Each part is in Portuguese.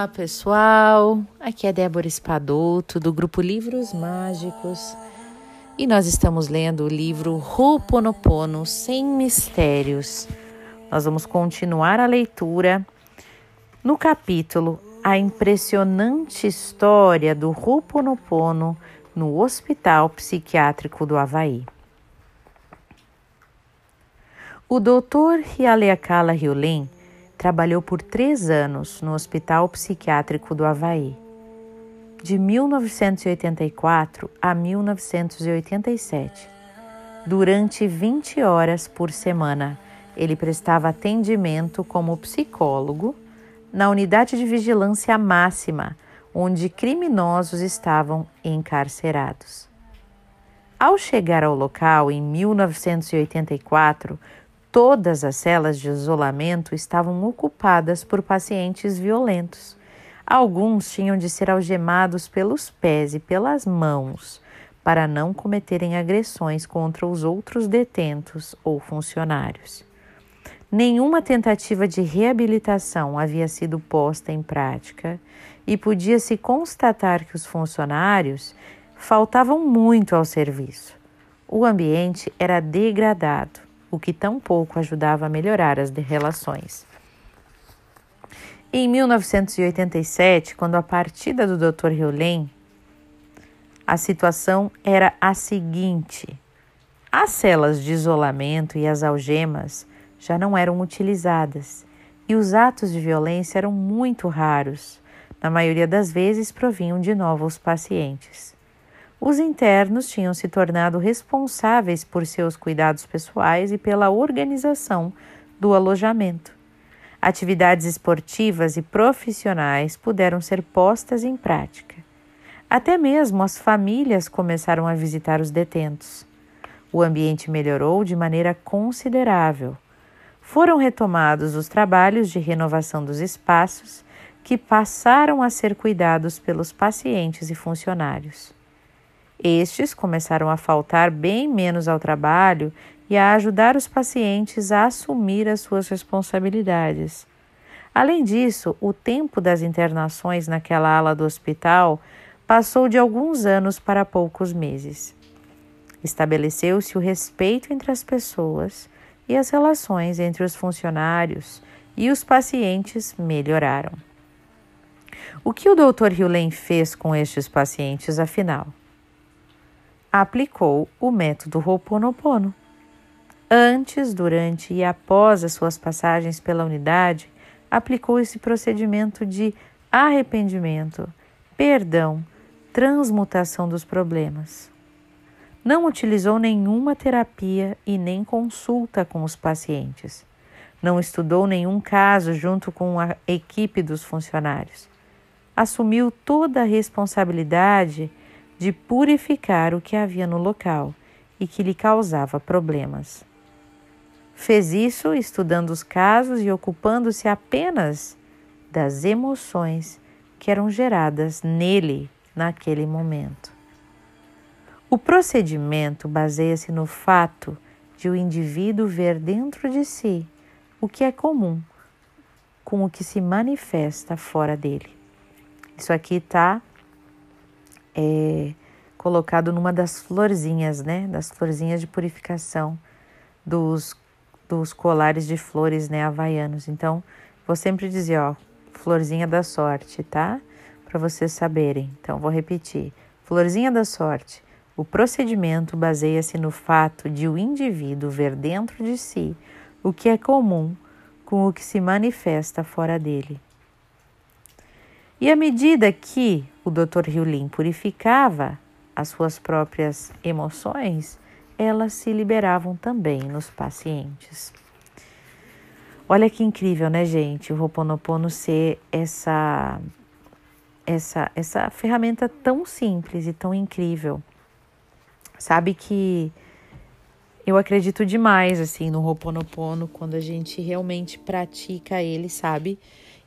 Olá pessoal, aqui é Débora Espadoto do grupo Livros Mágicos e nós estamos lendo o livro Ho'oponopono Sem Mistérios. Nós vamos continuar a leitura no capítulo A Impressionante História do Ho'oponopono no Hospital Psiquiátrico do Havaí. O Dr. Hialeakala Hyolin trabalhou por três anos no Hospital Psiquiátrico do Havaí. De 1984 a 1987. Durante 20 horas por semana, ele prestava atendimento como psicólogo na unidade de vigilância máxima, onde criminosos estavam encarcerados. Ao chegar ao local em 1984, Todas as celas de isolamento estavam ocupadas por pacientes violentos. Alguns tinham de ser algemados pelos pés e pelas mãos para não cometerem agressões contra os outros detentos ou funcionários. Nenhuma tentativa de reabilitação havia sido posta em prática e podia-se constatar que os funcionários faltavam muito ao serviço. O ambiente era degradado o que tampouco ajudava a melhorar as relações. Em 1987, quando a partida do Dr. Heulen, a situação era a seguinte: as celas de isolamento e as algemas já não eram utilizadas e os atos de violência eram muito raros. Na maioria das vezes provinham de novos pacientes. Os internos tinham se tornado responsáveis por seus cuidados pessoais e pela organização do alojamento. Atividades esportivas e profissionais puderam ser postas em prática. Até mesmo as famílias começaram a visitar os detentos. O ambiente melhorou de maneira considerável. Foram retomados os trabalhos de renovação dos espaços, que passaram a ser cuidados pelos pacientes e funcionários. Estes começaram a faltar bem menos ao trabalho e a ajudar os pacientes a assumir as suas responsabilidades. Além disso, o tempo das internações naquela ala do hospital passou de alguns anos para poucos meses. Estabeleceu-se o respeito entre as pessoas e as relações entre os funcionários e os pacientes melhoraram. O que o Dr. Hewlett fez com estes pacientes, afinal? Aplicou o método Ho'oponopono. Antes, durante e após as suas passagens pela unidade, aplicou esse procedimento de arrependimento, perdão, transmutação dos problemas. Não utilizou nenhuma terapia e nem consulta com os pacientes. Não estudou nenhum caso junto com a equipe dos funcionários. Assumiu toda a responsabilidade de purificar o que havia no local e que lhe causava problemas. Fez isso estudando os casos e ocupando-se apenas das emoções que eram geradas nele naquele momento. O procedimento baseia-se no fato de o indivíduo ver dentro de si o que é comum com o que se manifesta fora dele. Isso aqui está é, colocado numa das florzinhas, né? Das florzinhas de purificação dos, dos colares de flores, né? Havaianos. Então, vou sempre dizer, ó, florzinha da sorte, tá? Para vocês saberem. Então, vou repetir. Florzinha da sorte. O procedimento baseia-se no fato de o indivíduo ver dentro de si o que é comum com o que se manifesta fora dele. E à medida que o Dr. Riulin purificava as suas próprias emoções, elas se liberavam também nos pacientes. Olha que incrível, né, gente? O Roponopono ser essa essa essa ferramenta tão simples e tão incrível. Sabe que eu acredito demais assim no Roponopono quando a gente realmente pratica ele, sabe?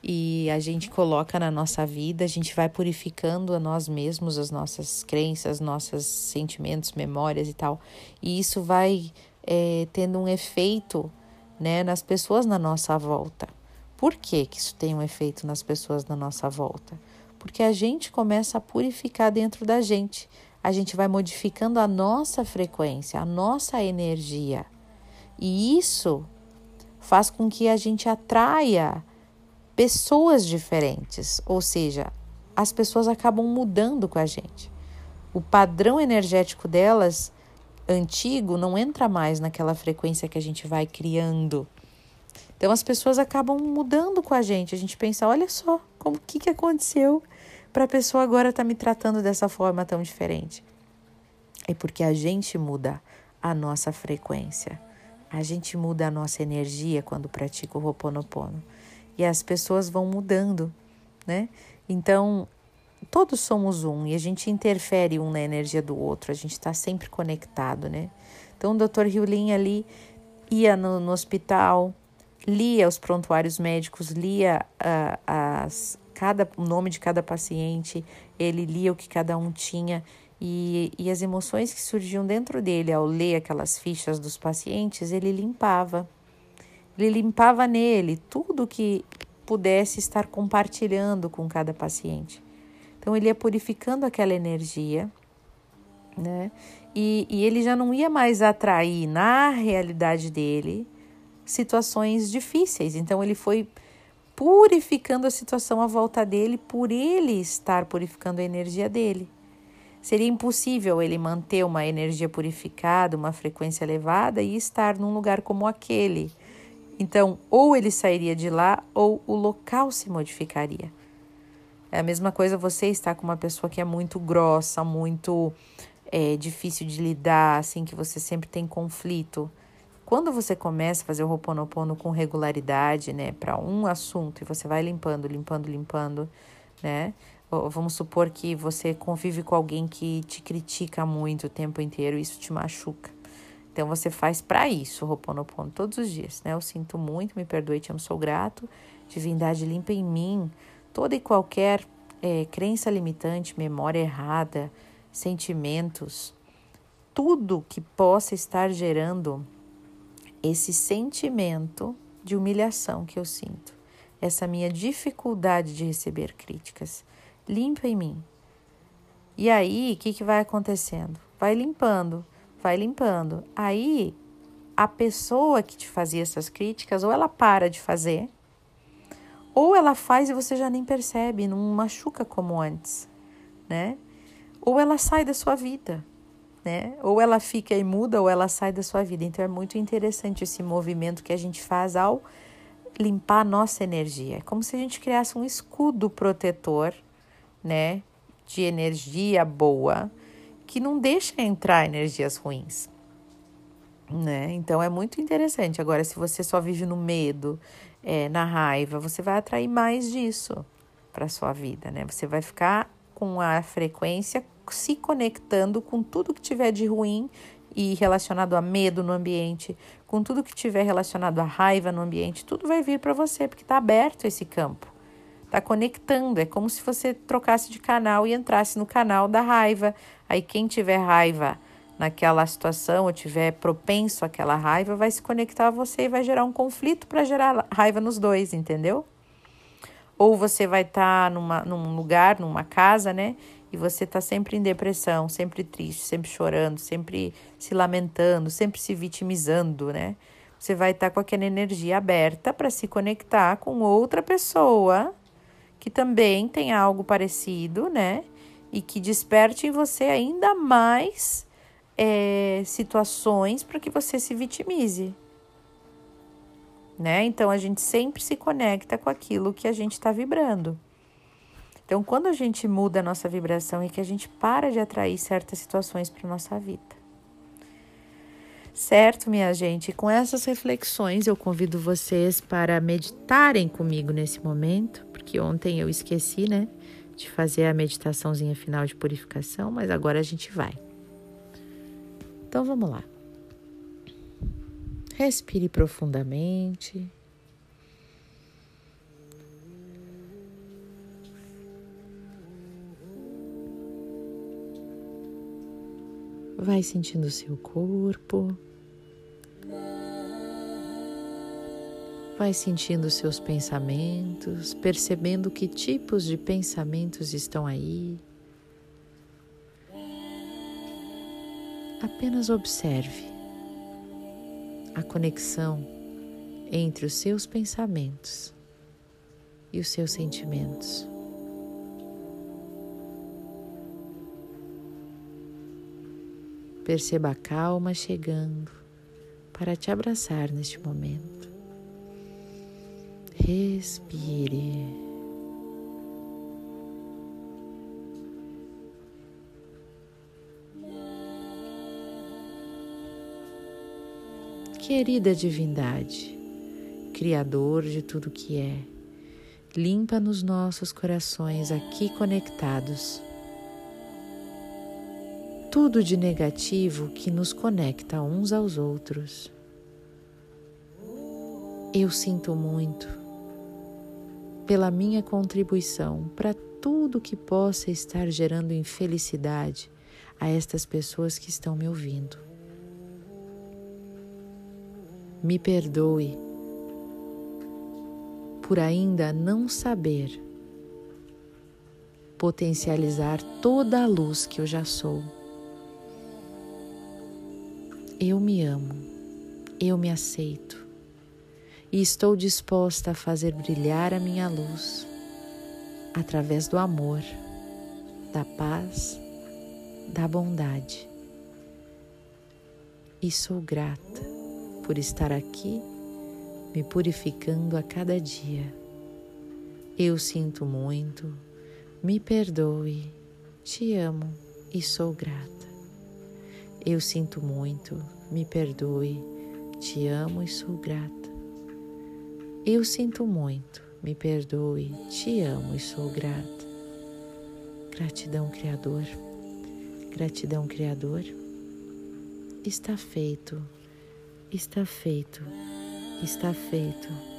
E a gente coloca na nossa vida, a gente vai purificando a nós mesmos, as nossas crenças, nossos sentimentos, memórias e tal. E isso vai é, tendo um efeito né, nas pessoas na nossa volta. Por que, que isso tem um efeito nas pessoas na nossa volta? Porque a gente começa a purificar dentro da gente. A gente vai modificando a nossa frequência, a nossa energia. E isso faz com que a gente atraia pessoas diferentes, ou seja, as pessoas acabam mudando com a gente. O padrão energético delas antigo não entra mais naquela frequência que a gente vai criando. Então as pessoas acabam mudando com a gente. A gente pensa, olha só, como que que aconteceu para a pessoa agora estar tá me tratando dessa forma tão diferente? É porque a gente muda a nossa frequência. A gente muda a nossa energia quando pratica o Ho'oponopono. E as pessoas vão mudando, né? Então, todos somos um e a gente interfere um na energia do outro, a gente está sempre conectado, né? Então, o Dr. Riulin ali ia no, no, hospital, lia os prontuários médicos, lia uh, as, cada, o nome de cada paciente, ele lia o que cada um tinha e, e as emoções que surgiam dentro dele ao ler aquelas fichas dos pacientes, ele limpava. Ele limpava nele tudo que pudesse estar compartilhando com cada paciente. Então ele ia purificando aquela energia, né? E, e ele já não ia mais atrair na realidade dele situações difíceis. Então ele foi purificando a situação à volta dele por ele estar purificando a energia dele. Seria impossível ele manter uma energia purificada, uma frequência elevada e estar num lugar como aquele. Então, ou ele sairia de lá ou o local se modificaria. É a mesma coisa você estar com uma pessoa que é muito grossa, muito é, difícil de lidar, assim, que você sempre tem conflito. Quando você começa a fazer o Ho'oponopono com regularidade, né, para um assunto e você vai limpando, limpando, limpando, né, vamos supor que você convive com alguém que te critica muito o tempo inteiro, isso te machuca. Então você faz para isso, Roponopono, todos os dias, né? Eu sinto muito, me perdoe, te amo, sou grato. Divindade limpa em mim toda e qualquer é, crença limitante, memória errada, sentimentos, tudo que possa estar gerando esse sentimento de humilhação que eu sinto, essa minha dificuldade de receber críticas limpa em mim. E aí, o que, que vai acontecendo? Vai limpando, vai limpando. Aí, a pessoa que te fazia essas críticas, ou ela para de fazer, ou ela faz e você já nem percebe, não machuca como antes, né? Ou ela sai da sua vida, né? Ou ela fica e muda, ou ela sai da sua vida. Então é muito interessante esse movimento que a gente faz ao limpar a nossa energia. É como se a gente criasse um escudo protetor né, de energia boa que não deixa entrar energias ruins. Né? Então é muito interessante. Agora, se você só vive no medo, é, na raiva, você vai atrair mais disso para sua vida, né? Você vai ficar com a frequência se conectando com tudo que tiver de ruim e relacionado a medo no ambiente, com tudo que tiver relacionado a raiva no ambiente, tudo vai vir para você porque está aberto esse campo. Está conectando, é como se você trocasse de canal e entrasse no canal da raiva. Aí quem tiver raiva naquela situação ou tiver propenso àquela raiva vai se conectar a você e vai gerar um conflito para gerar raiva nos dois, entendeu? Ou você vai estar tá num lugar, numa casa, né? E você está sempre em depressão, sempre triste, sempre chorando, sempre se lamentando, sempre se vitimizando, né? Você vai estar tá com aquela energia aberta para se conectar com outra pessoa que também tem algo parecido, né? E que desperte em você ainda mais é, situações para que você se vitimize. Né? Então a gente sempre se conecta com aquilo que a gente está vibrando. Então, quando a gente muda a nossa vibração e que a gente para de atrair certas situações para nossa vida. Certo, minha gente? Com essas reflexões, eu convido vocês para meditarem comigo nesse momento porque ontem eu esqueci, né, de fazer a meditaçãozinha final de purificação, mas agora a gente vai. Então vamos lá. Respire profundamente. Vai sentindo o seu corpo. Vai sentindo seus pensamentos, percebendo que tipos de pensamentos estão aí. Apenas observe a conexão entre os seus pensamentos e os seus sentimentos. Perceba a calma chegando para te abraçar neste momento. Respire. Querida divindade, Criador de tudo que é, limpa nos nossos corações aqui conectados tudo de negativo que nos conecta uns aos outros. Eu sinto muito pela minha contribuição para tudo que possa estar gerando infelicidade a estas pessoas que estão me ouvindo. Me perdoe por ainda não saber potencializar toda a luz que eu já sou. Eu me amo, eu me aceito e estou disposta a fazer brilhar a minha luz através do amor, da paz, da bondade. E sou grata por estar aqui me purificando a cada dia. Eu sinto muito, me perdoe, te amo e sou grata. Eu sinto muito, me perdoe, te amo e sou grata. Eu sinto muito, me perdoe, te amo e sou grata. Gratidão, Criador. Gratidão, Criador. Está feito está feito, está feito.